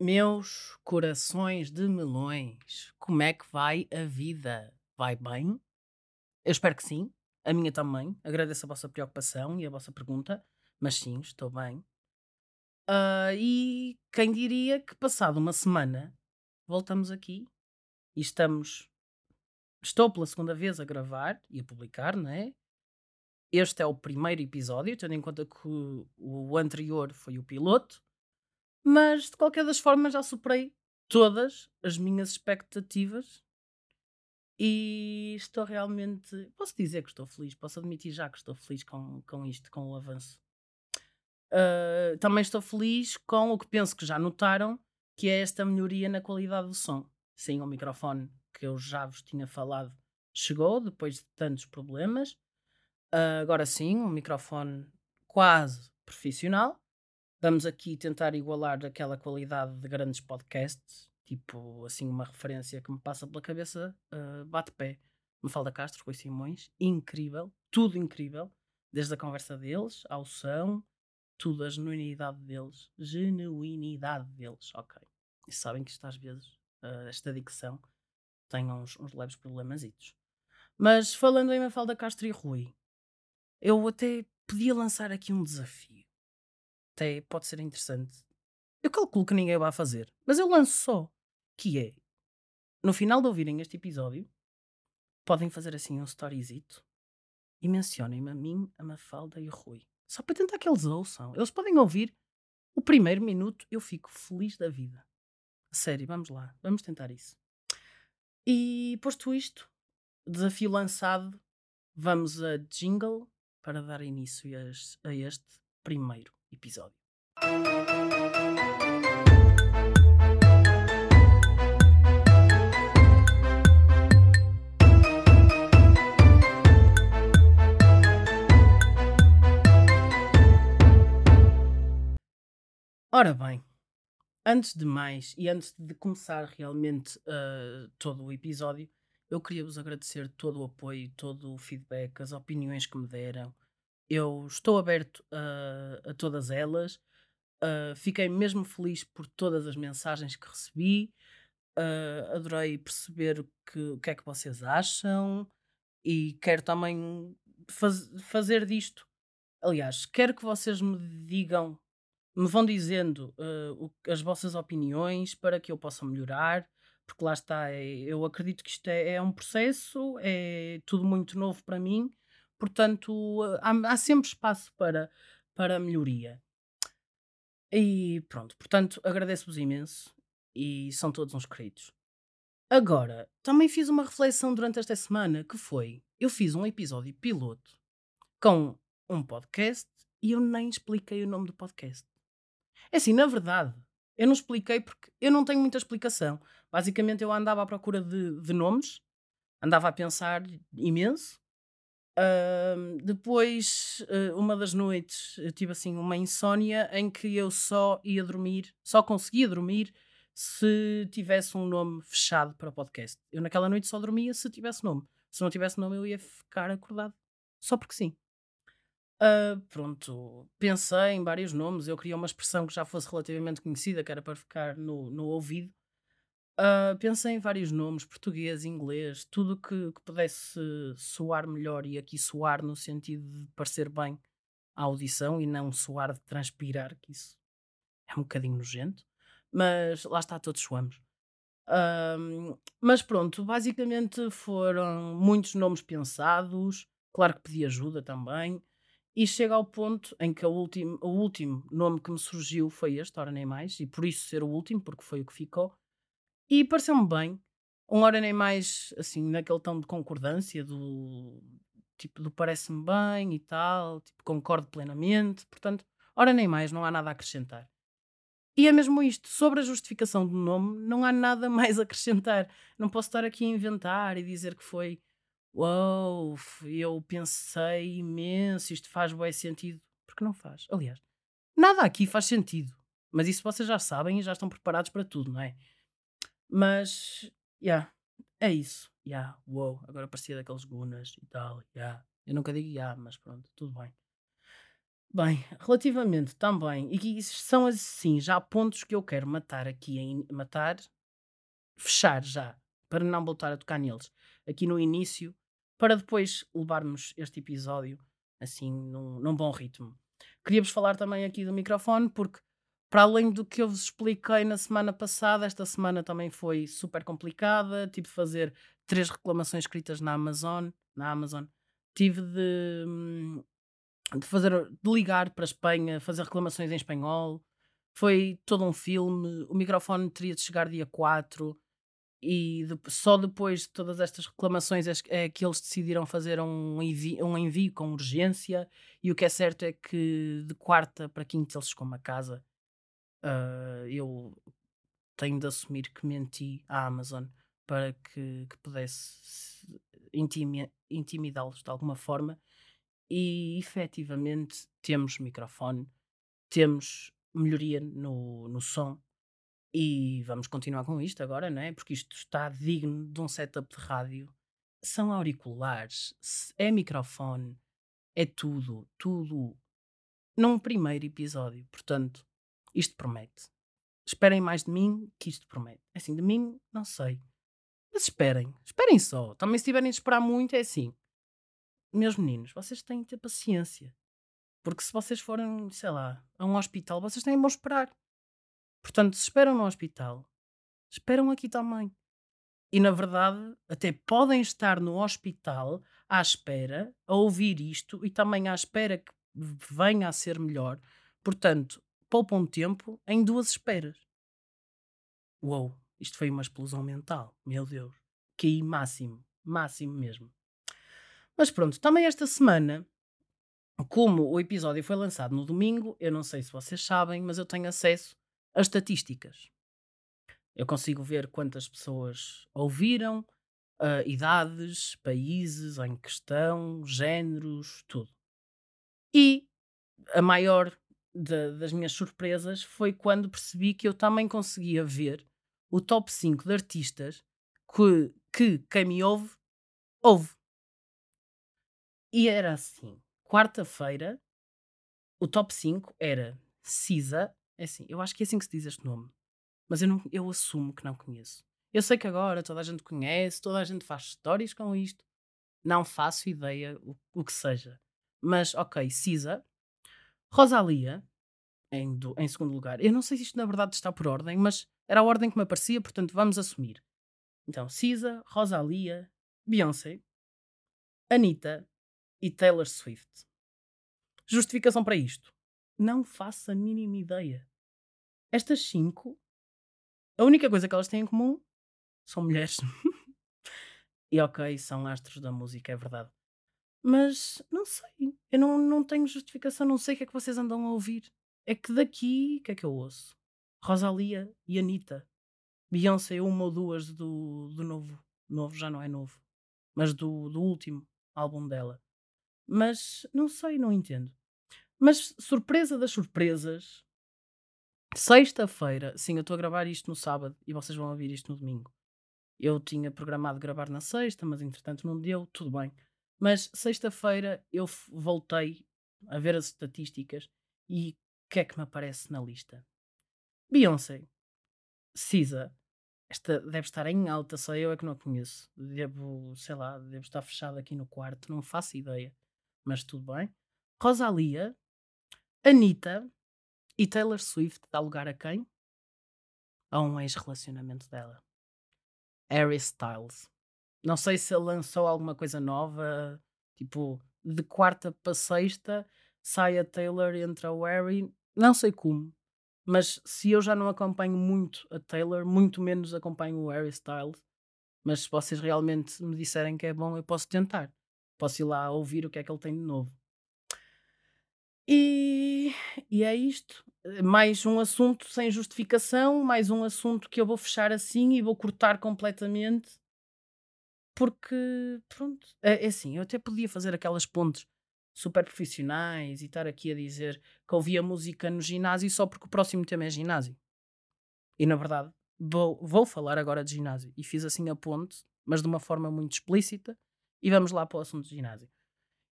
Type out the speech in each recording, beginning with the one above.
Meus corações de melões, como é que vai a vida? Vai bem? Eu espero que sim, a minha também. Agradeço a vossa preocupação e a vossa pergunta, mas sim, estou bem. Ah, e quem diria que passado uma semana voltamos aqui e estamos. Estou pela segunda vez a gravar e a publicar, não é? Este é o primeiro episódio, tendo em conta que o anterior foi o piloto. Mas de qualquer das formas já superei todas as minhas expectativas e estou realmente. Posso dizer que estou feliz, posso admitir já que estou feliz com, com isto, com o avanço. Ah, também estou feliz com o que penso que já notaram, que é esta melhoria na qualidade do som. Sim, o microfone que eu já vos tinha falado chegou depois de tantos problemas. Ah, agora sim, um microfone quase profissional. Vamos aqui tentar igualar aquela qualidade de grandes podcasts, tipo assim, uma referência que me passa pela cabeça, uh, bate-pé. Mafalda Castro, Rui Simões, incrível, tudo incrível, desde a conversa deles, ao som, tudo, a genuinidade deles, genuinidade deles, ok. E sabem que isto às vezes, uh, esta dicção, tem uns, uns leves problemasitos. Mas falando em Mafalda Castro e Rui, eu até podia lançar aqui um desafio até pode ser interessante. Eu calculo que ninguém vai fazer, mas eu lanço só. Que é, no final de ouvirem este episódio, podem fazer assim um storyzito e mencionem-me a mim, a Mafalda e o Rui. Só para tentar que eles ouçam. Eles podem ouvir o primeiro minuto, eu fico feliz da vida. Sério, vamos lá, vamos tentar isso. E posto isto, desafio lançado, vamos a jingle para dar início a este primeiro episódio. Ora bem, antes de mais e antes de começar realmente uh, todo o episódio, eu queria vos agradecer todo o apoio, todo o feedback, as opiniões que me deram, eu estou aberto a, a todas elas. Uh, fiquei mesmo feliz por todas as mensagens que recebi. Uh, adorei perceber o que, que é que vocês acham e quero também faz, fazer disto. Aliás, quero que vocês me digam, me vão dizendo uh, o, as vossas opiniões para que eu possa melhorar, porque lá está, é, eu acredito que isto é, é um processo, é tudo muito novo para mim portanto há, há sempre espaço para, para melhoria. E pronto, portanto agradeço-vos imenso e são todos uns queridos. Agora, também fiz uma reflexão durante esta semana que foi: eu fiz um episódio piloto com um podcast e eu nem expliquei o nome do podcast. É assim, na verdade, eu não expliquei porque eu não tenho muita explicação. Basicamente, eu andava à procura de, de nomes, andava a pensar imenso depois, uh, uma das noites, eu tive assim uma insónia em que eu só ia dormir, só conseguia dormir se tivesse um nome fechado para o podcast. Eu naquela noite só dormia se tivesse nome. Se não tivesse nome, eu ia ficar acordado. Só porque sim. Uh, pronto, pensei em vários nomes. Eu queria uma expressão que já fosse relativamente conhecida, que era para ficar no, no ouvido. Uh, pensei em vários nomes, português, inglês, tudo que, que pudesse soar melhor e aqui soar no sentido de parecer bem à audição e não soar de transpirar, que isso é um bocadinho nojento, mas lá está, todos suamos. Uh, mas pronto, basicamente foram muitos nomes pensados, claro que pedi ajuda também, e chega ao ponto em que o último, o último nome que me surgiu foi este, ora nem mais, e por isso ser o último, porque foi o que ficou e pareceu-me bem. uma hora nem mais, assim, naquele tom de concordância do tipo do parece-me bem e tal, tipo, concordo plenamente, portanto, hora nem mais, não há nada a acrescentar. E é mesmo isto, sobre a justificação do nome, não há nada mais a acrescentar. Não posso estar aqui a inventar e dizer que foi uau, eu pensei imenso, isto faz bem sentido, porque não faz. Aliás, nada aqui faz sentido, mas isso vocês já sabem e já estão preparados para tudo, não é? Mas, yeah, é isso. Yeah, wow, agora parecia daqueles gunas e tal. Yeah. Eu nunca digo yeah, mas pronto, tudo bem. Bem, relativamente também, e que são assim já pontos que eu quero matar aqui em matar, fechar já, para não voltar a tocar neles aqui no início, para depois levarmos este episódio assim num, num bom ritmo. Queria-vos falar também aqui do microfone, porque para além do que eu vos expliquei na semana passada, esta semana também foi super complicada. Tive de fazer três reclamações escritas na Amazon. Na Amazon. Tive de, hum, de fazer de ligar para a Espanha, fazer reclamações em espanhol. Foi todo um filme. O microfone teria de chegar dia 4 e de- só depois de todas estas reclamações é, é que eles decidiram fazer um envio, um envio com urgência. E o que é certo é que de quarta para quinta eles chegam a casa. Ah, eu tenho de assumir que menti à Amazon para que, que pudesse se- intimi- intimidá-los de alguma forma. E efetivamente temos microfone, temos melhoria no, no som e vamos continuar com isto agora, não é? Porque isto está digno de um setup de rádio. São auriculares, é microfone, é tudo, tudo num primeiro episódio. Portanto, isto promete. Esperem mais de mim que isto promete. Assim, de mim, não sei. Mas esperem, esperem só. Também se tiverem de esperar muito, é assim. Meus meninos, vocês têm de ter paciência. Porque se vocês forem, sei lá, a um hospital, vocês têm de esperar. Portanto, se esperam no hospital, esperam aqui também. E na verdade, até podem estar no hospital à espera, a ouvir isto e também à espera que venha a ser melhor. Portanto, poupam tempo em duas esperas. Uou, isto foi uma explosão mental. Meu Deus. Caí máximo. Máximo mesmo. Mas pronto, também esta semana, como o episódio foi lançado no domingo, eu não sei se vocês sabem, mas eu tenho acesso às estatísticas. Eu consigo ver quantas pessoas ouviram, ah, idades, países em questão, géneros, tudo. E a maior da- das minhas surpresas foi quando percebi que eu também conseguia ver o top 5 de artistas que, que quem me ouve, ouve. E era assim: quarta-feira, o top 5 era Cisa. É assim, eu acho que é assim que se diz este nome, mas eu, não, eu assumo que não conheço. Eu sei que agora toda a gente conhece, toda a gente faz histórias com isto. Não faço ideia o, o que seja. Mas, ok, Cisa. Rosalia, em, do- em segundo lugar. Eu não sei se isto na verdade está por ordem, mas era a ordem que me aparecia, portanto vamos assumir. Então, Cisa, Rosalia, Beyoncé, Anitta e Taylor Swift. Justificação para isto? Não faço a mínima ideia. Estas cinco, a única coisa que elas têm em comum são mulheres. e ok, são astros da música, é verdade. Mas não sei, eu não, não tenho justificação, não sei o que é que vocês andam a ouvir. É que daqui, o que é que eu ouço? Rosalia e Anitta. Beyoncé, uma ou duas do, do novo. Novo já não é novo. Mas do, do último álbum dela. Mas não sei, não entendo. Mas surpresa das surpresas. Sexta-feira, sim, eu estou a gravar isto no sábado e vocês vão ouvir isto no domingo. Eu tinha programado gravar na sexta, mas entretanto não deu, tudo bem. Mas sexta-feira eu voltei a ver as estatísticas e o que é que me aparece na lista? Beyoncé, Cisa, esta deve estar em alta, só eu é que não a conheço. Devo, sei lá, devo estar fechado aqui no quarto, não faço ideia. Mas tudo bem. Rosalia, Anitta e Taylor Swift dá lugar a quem? A um ex-relacionamento dela. Harry Styles. Não sei se lançou alguma coisa nova, tipo, de quarta para sexta, sai a Taylor e entra o Harry. Não sei como. Mas se eu já não acompanho muito a Taylor, muito menos acompanho o Harry Styles. Mas se vocês realmente me disserem que é bom, eu posso tentar. Posso ir lá ouvir o que é que ele tem de novo. E, e é isto. Mais um assunto sem justificação, mais um assunto que eu vou fechar assim e vou cortar completamente. Porque, pronto, é, é assim, eu até podia fazer aquelas pontes super profissionais e estar aqui a dizer que ouvia música no ginásio só porque o próximo tema é ginásio. E na verdade, vou, vou falar agora de ginásio. E fiz assim a ponte, mas de uma forma muito explícita. E vamos lá para o assunto de ginásio.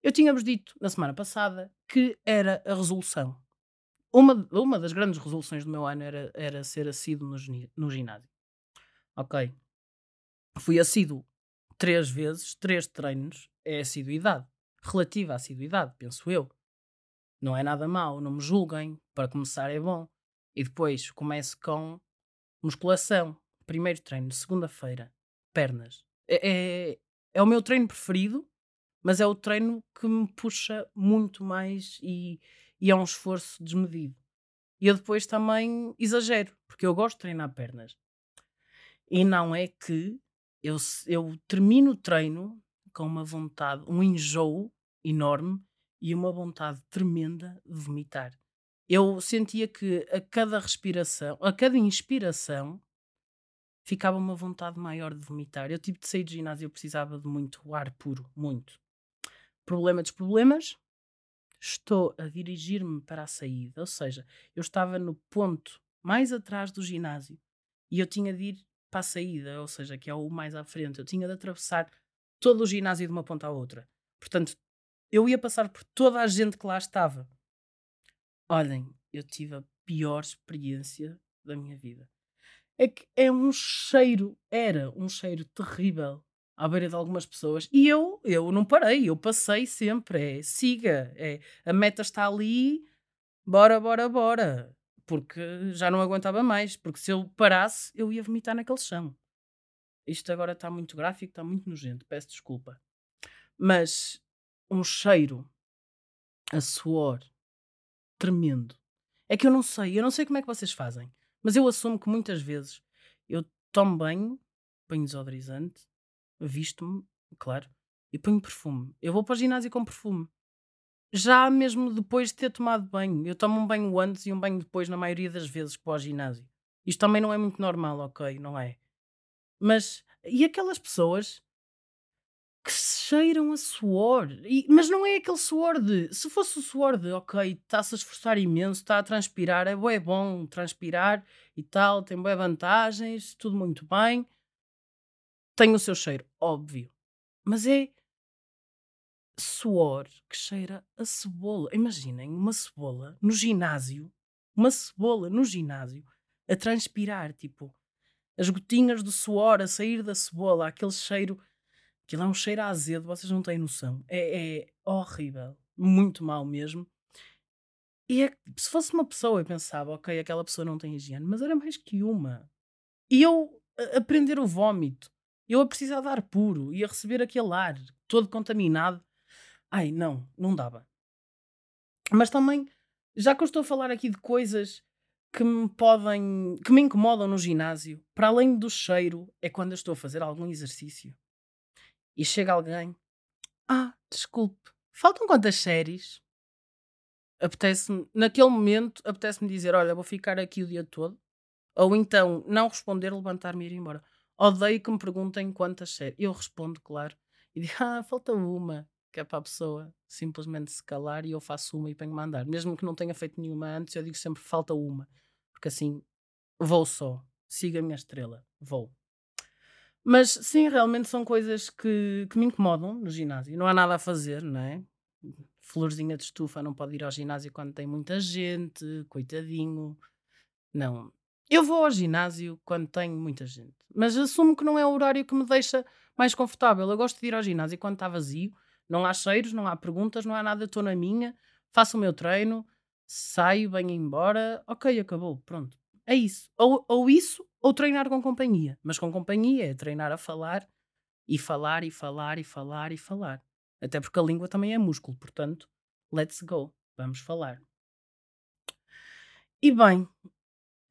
Eu tinha-vos dito na semana passada que era a resolução. Uma, uma das grandes resoluções do meu ano era, era ser assíduo no, no ginásio. Ok. Fui assíduo três vezes, três treinos é assiduidade. Relativa à assiduidade, penso eu. Não é nada mau, não me julguem. Para começar é bom. E depois começo com musculação. Primeiro treino, segunda-feira, pernas. É, é, é o meu treino preferido, mas é o treino que me puxa muito mais e, e é um esforço desmedido. E eu depois também exagero, porque eu gosto de treinar pernas. E não é que eu, eu termino o treino com uma vontade, um enjoo enorme e uma vontade tremenda de vomitar. Eu sentia que a cada respiração, a cada inspiração, ficava uma vontade maior de vomitar. Eu tive de sair do ginásio, eu precisava de muito ar puro, muito. Problema dos problemas, estou a dirigir-me para a saída, ou seja, eu estava no ponto mais atrás do ginásio e eu tinha de ir para a saída, ou seja, que é o mais à frente, eu tinha de atravessar todo o ginásio de uma ponta à outra. Portanto, eu ia passar por toda a gente que lá estava. Olhem, eu tive a pior experiência da minha vida. É que é um cheiro, era um cheiro terrível à beira de algumas pessoas. E eu, eu não parei, eu passei sempre. É siga, é a meta está ali, bora, bora, bora. Porque já não aguentava mais. Porque se eu parasse, eu ia vomitar naquele chão. Isto agora está muito gráfico, está muito nojento, peço desculpa. Mas um cheiro a suor tremendo. É que eu não sei, eu não sei como é que vocês fazem, mas eu assumo que muitas vezes eu tomo banho, ponho desodorizante, visto-me, claro, e ponho perfume. Eu vou para o ginásio com perfume. Já mesmo depois de ter tomado banho. Eu tomo um banho antes e um banho depois, na maioria das vezes, o ginásio. Isto também não é muito normal, ok? Não é? Mas, e aquelas pessoas que cheiram a suor? E- mas não é aquele suor de. Se fosse o suor de, ok, está-se a esforçar imenso, está a transpirar, é bué bom transpirar e tal, tem boas vantagens, tudo muito bem. Tem o seu cheiro, óbvio. Mas é suor que cheira a cebola. Imaginem uma cebola no ginásio, uma cebola no ginásio, a transpirar, tipo, as gotinhas de suor a sair da cebola, aquele cheiro, aquilo é um cheiro azedo, vocês não têm noção. É, é horrível, muito mal mesmo. E é, se fosse uma pessoa, eu pensava, ok, aquela pessoa não tem higiene, mas era mais que uma. E eu a, prender o vómito, eu a precisar de ar puro e a receber aquele ar todo contaminado. Ai, não, não dava. Mas também, já que eu estou a falar aqui de coisas que me podem, que me incomodam no ginásio, para além do cheiro, é quando eu estou a fazer algum exercício e chega alguém, ah, desculpe, faltam quantas séries? Apetece-me, naquele momento, apetece-me dizer, olha, vou ficar aqui o dia todo, ou então não responder, levantar-me e ir embora. Odeio que me perguntem quantas séries. Eu respondo, claro, e digo, ah, falta uma, que é para a pessoa simplesmente se calar e eu faço uma e venho mandar. Mesmo que não tenha feito nenhuma antes, eu digo sempre falta uma, porque assim vou só, siga a minha estrela, vou. Mas sim, realmente são coisas que, que me incomodam no ginásio. Não há nada a fazer, não é? Florzinha de estufa não pode ir ao ginásio quando tem muita gente, coitadinho. Não. Eu vou ao ginásio quando tenho muita gente, mas assumo que não é o horário que me deixa mais confortável. Eu gosto de ir ao ginásio quando está vazio, não há cheiros, não há perguntas, não há nada, estou na minha, faço o meu treino, saio, venho embora, ok, acabou, pronto. É isso. Ou, ou isso, ou treinar com companhia. Mas com companhia é treinar a falar e falar e falar e falar e falar. Até porque a língua também é músculo, portanto, let's go, vamos falar. E bem,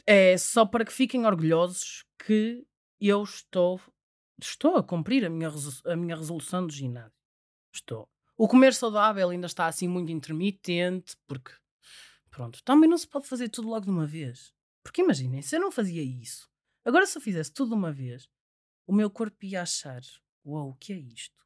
é só para que fiquem orgulhosos que eu estou, estou a cumprir a minha, a minha resolução do ginásio. Estou. O comer saudável ainda está assim muito intermitente, porque, pronto, também não se pode fazer tudo logo de uma vez. Porque imaginem, se eu não fazia isso, agora se eu fizesse tudo de uma vez, o meu corpo ia achar: uau, o que é isto?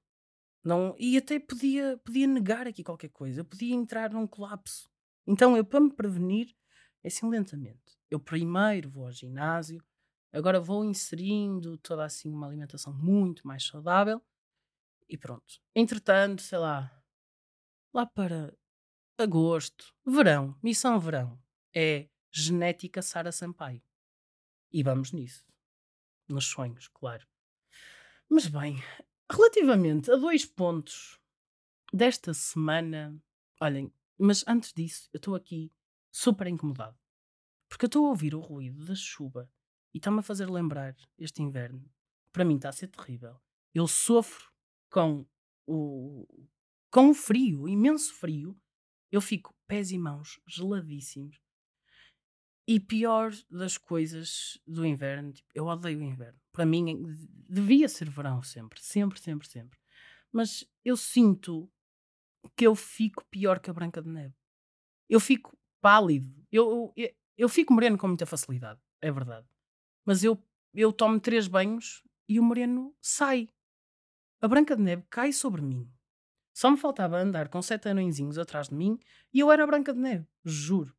Não, e até podia, podia negar aqui qualquer coisa, eu podia entrar num colapso. Então, eu, para me prevenir, é assim lentamente. Eu primeiro vou ao ginásio, agora vou inserindo toda assim uma alimentação muito mais saudável e pronto. Entretanto, sei lá, lá para agosto, verão, missão verão, é genética Sara Sampaio. E vamos nisso. Nos sonhos, claro. Mas bem, relativamente a dois pontos desta semana, olhem, mas antes disso, eu estou aqui super incomodado. Porque eu estou a ouvir o ruído da chuva e está-me a fazer lembrar este inverno. Para mim está a ser terrível. Eu sofro com o, com o frio, imenso frio. Eu fico pés e mãos geladíssimos. E pior das coisas do inverno, tipo, eu odeio o inverno. Para mim devia ser verão sempre, sempre, sempre, sempre. Mas eu sinto que eu fico pior que a Branca de Neve. Eu fico pálido. Eu, eu, eu fico moreno com muita facilidade, é verdade. Mas eu, eu tomo três banhos e o moreno sai. A Branca de Neve cai sobre mim. Só me faltava andar com sete anõezinhos atrás de mim e eu era a Branca de Neve, juro.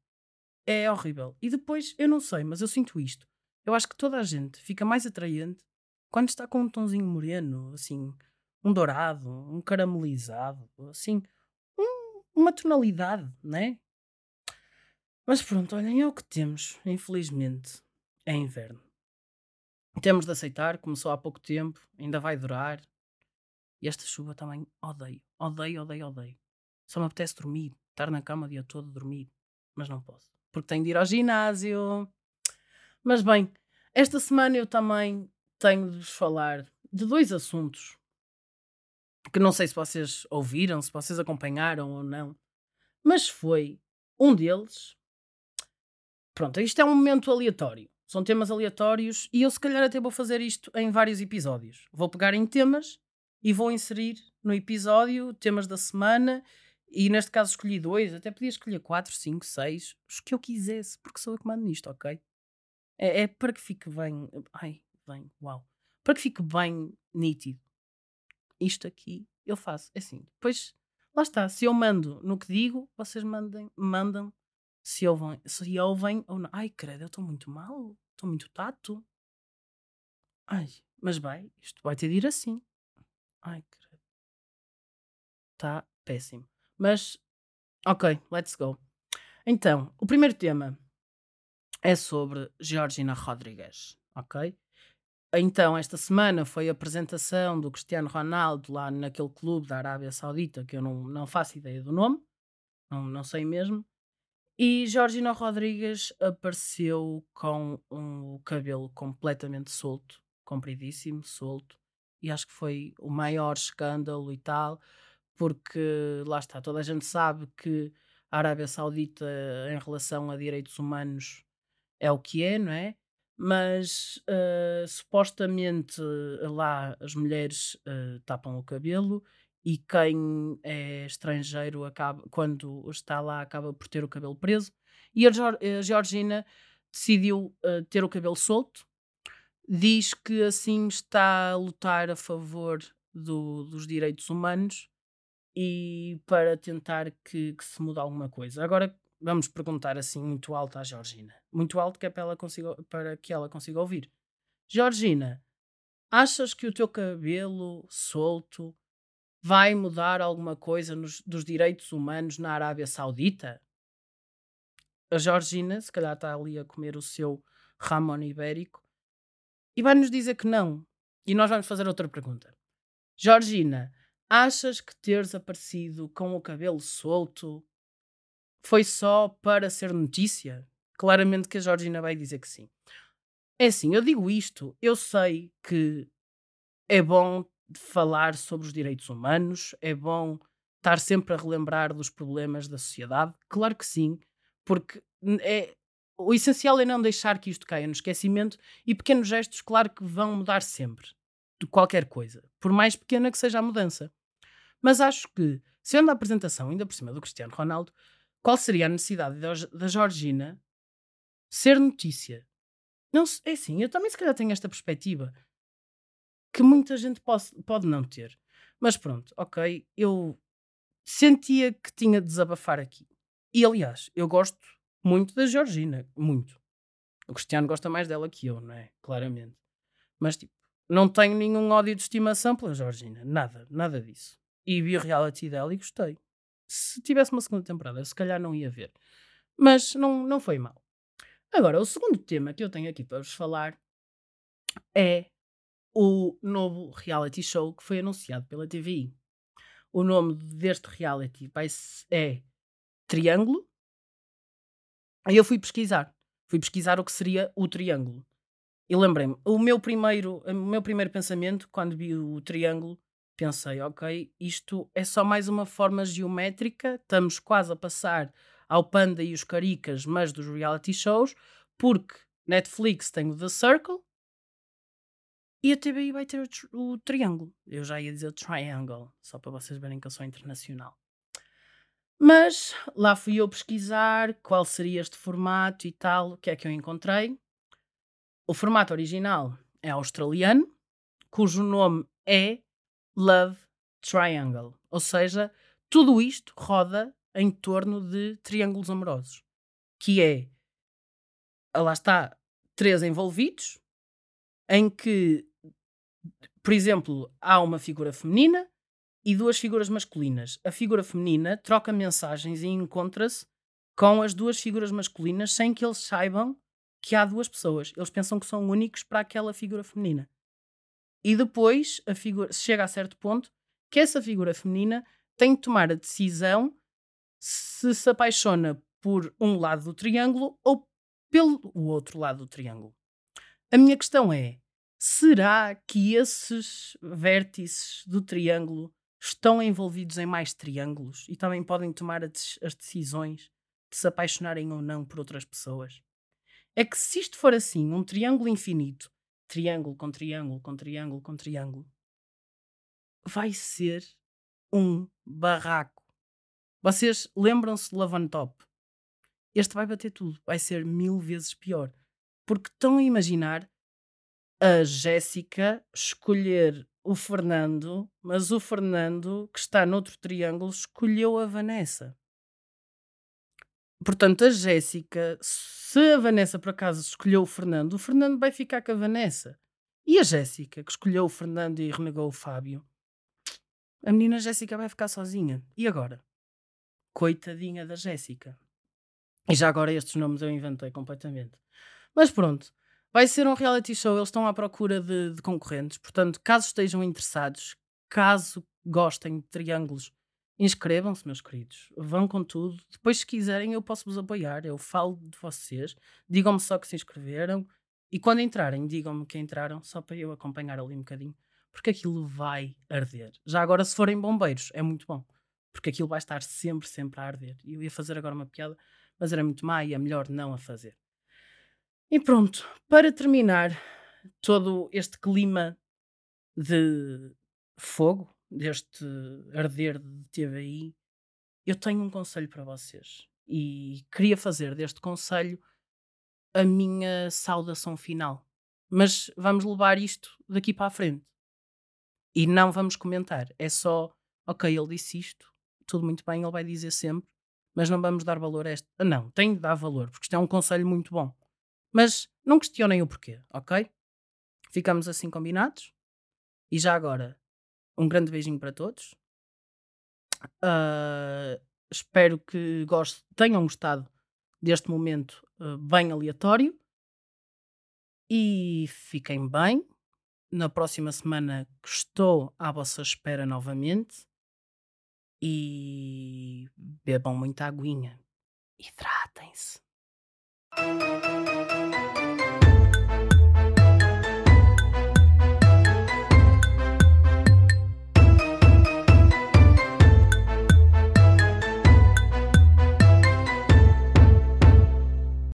É horrível. E depois, eu não sei, mas eu sinto isto. Eu acho que toda a gente fica mais atraente quando está com um tonzinho moreno, assim, um dourado, um caramelizado, assim, um, uma tonalidade, né? Mas pronto, olhem, é o que temos, infelizmente. É inverno. Temos de aceitar, começou há pouco tempo, ainda vai durar. E esta chuva também odeio, odeio, odeio, odeio. Só me apetece dormir, estar na cama o dia todo, dormir. Mas não posso, porque tenho de ir ao ginásio. Mas bem, esta semana eu também tenho de vos falar de dois assuntos que não sei se vocês ouviram, se vocês acompanharam ou não, mas foi um deles Pronto, isto é um momento aleatório. São temas aleatórios e eu, se calhar, até vou fazer isto em vários episódios. Vou pegar em temas e vou inserir no episódio temas da semana. E neste caso escolhi dois, até podia escolher quatro, cinco, seis, os que eu quisesse, porque sou eu que mando nisto, ok? É, é para que fique bem. Ai, bem, uau. Para que fique bem nítido. Isto aqui eu faço. É assim. Depois, lá está. Se eu mando no que digo, vocês mandem, mandam se ouvem, se ouvem ou não. Ai, credo, eu estou muito mal, estou muito tato. Ai, mas vai, isto vai ter de ir assim. Ai, credo. Está péssimo. Mas, ok, let's go. Então, o primeiro tema é sobre Georgina Rodrigues, ok? Então, esta semana foi a apresentação do Cristiano Ronaldo lá naquele clube da Arábia Saudita, que eu não, não faço ideia do nome, não, não sei mesmo. E Georgina Rodrigues apareceu com um cabelo completamente solto, compridíssimo, solto, e acho que foi o maior escândalo e tal, porque lá está, toda a gente sabe que a Arábia Saudita, em relação a direitos humanos, é o que é, não é? Mas uh, supostamente lá as mulheres uh, tapam o cabelo e quem é estrangeiro acaba, quando está lá acaba por ter o cabelo preso. E a, a Georgina decidiu uh, ter o cabelo solto, diz que assim está a lutar a favor do, dos direitos humanos e para tentar que, que, se mude alguma coisa. Agora vamos perguntar assim muito alto à Georgina, muito alto que é para, ela consiga, para que ela consiga ouvir. Georgina, achas que o teu cabelo solto vai mudar alguma coisa nos, dos direitos humanos na Arábia Saudita? A Georgina, se calhar, está ali a comer o seu Ramon ibérico e vai-nos dizer que não. E nós vamos fazer outra pergunta. Georgina, achas que teres aparecido com o cabelo solto foi só para ser notícia? Claramente que a Georgina vai dizer que sim. É assim, eu digo isto, eu sei que é bom falar sobre os direitos humanos, é bom estar sempre a relembrar dos problemas da sociedade. Claro que sim, porque é, o essencial é não deixar que isto caia no esquecimento e pequenos gestos, claro que vão mudar sempre, de qualquer coisa, por mais pequena que seja a mudança. Mas acho que, sendo a apresentação ainda por cima do Cristiano Ronaldo, qual seria a necessidade da Georgina ser notícia? Não, é assim, eu também se calhar tenho esta perspectiva que muita gente pode, pode não ter. Mas pronto, ok, eu sentia que tinha de desabafar aqui. E aliás, eu gosto muito da Georgina, muito. O Cristiano gosta mais dela que eu, não é? Claramente. Mas tipo, não tenho nenhum ódio de estimação pela Georgina, nada, nada disso. E vi o reality dela e gostei. Se tivesse uma segunda temporada, se calhar não ia ver. Mas não, não foi mal. Agora, o segundo tema que eu tenho aqui para vos falar é o novo reality show que foi anunciado pela TVI. O nome deste reality vai é Triângulo. Aí eu fui pesquisar. Fui pesquisar o que seria o triângulo. E lembrei-me, o meu primeiro, o meu primeiro pensamento, quando vi o triângulo, pensei, ok, isto é só mais uma forma geométrica, estamos quase a passar ao Panda e os Caricas, mas dos reality shows, porque Netflix tem o The Circle e a TBI vai ter o, o Triângulo. Eu já ia dizer Triangle, só para vocês verem que eu sou internacional. Mas lá fui eu pesquisar qual seria este formato e tal, o que é que eu encontrei. O formato original é australiano, cujo nome é Love Triangle. Ou seja, tudo isto roda em torno de triângulos amorosos. Que é, ah, lá está, três envolvidos, em que, por exemplo, há uma figura feminina e duas figuras masculinas. A figura feminina troca mensagens e encontra-se com as duas figuras masculinas sem que eles saibam que há duas pessoas. Eles pensam que são únicos para aquela figura feminina. E depois a figura chega a certo ponto que essa figura feminina tem de tomar a decisão se se apaixona por um lado do triângulo ou pelo outro lado do triângulo. A minha questão é: será que esses vértices do triângulo estão envolvidos em mais triângulos e também podem tomar as decisões de se apaixonarem ou não por outras pessoas? É que se isto for assim, um triângulo infinito, triângulo com triângulo, com triângulo, com triângulo, vai ser um barraco. Vocês lembram-se de Love on Top? Este vai bater tudo, vai ser mil vezes pior. Porque estão a imaginar a Jéssica escolher o Fernando, mas o Fernando, que está noutro triângulo, escolheu a Vanessa. Portanto, a Jéssica, se a Vanessa por acaso escolheu o Fernando, o Fernando vai ficar com a Vanessa. E a Jéssica, que escolheu o Fernando e renegou o Fábio, a menina Jéssica vai ficar sozinha. E agora? Coitadinha da Jéssica. E já agora estes nomes eu inventei completamente. Mas pronto, vai ser um reality show, eles estão à procura de, de concorrentes, portanto, caso estejam interessados, caso gostem de triângulos Inscrevam-se, meus queridos. Vão com tudo. Depois, se quiserem, eu posso vos apoiar. Eu falo de vocês. Digam-me só que se inscreveram. E quando entrarem, digam-me que entraram, só para eu acompanhar ali um bocadinho. Porque aquilo vai arder. Já agora, se forem bombeiros, é muito bom. Porque aquilo vai estar sempre, sempre a arder. E eu ia fazer agora uma piada, mas era muito má e é melhor não a fazer. E pronto, para terminar todo este clima de fogo, deste arder de TVI, eu tenho um conselho para vocês. E queria fazer deste conselho a minha saudação final. Mas vamos levar isto daqui para a frente. E não vamos comentar. É só, ok, ele disse isto, tudo muito bem, ele vai dizer sempre, mas não vamos dar valor a este. Não, tem de dar valor, porque isto é um conselho muito bom. Mas não questionem o porquê, ok? Ficamos assim combinados? E já agora, um grande beijinho para todos. Uh, espero que gost tenham gostado deste momento uh, bem aleatório. E fiquem bem. Na próxima semana estou à vossa espera novamente. E bebam muita aguinha. Hidratem-se.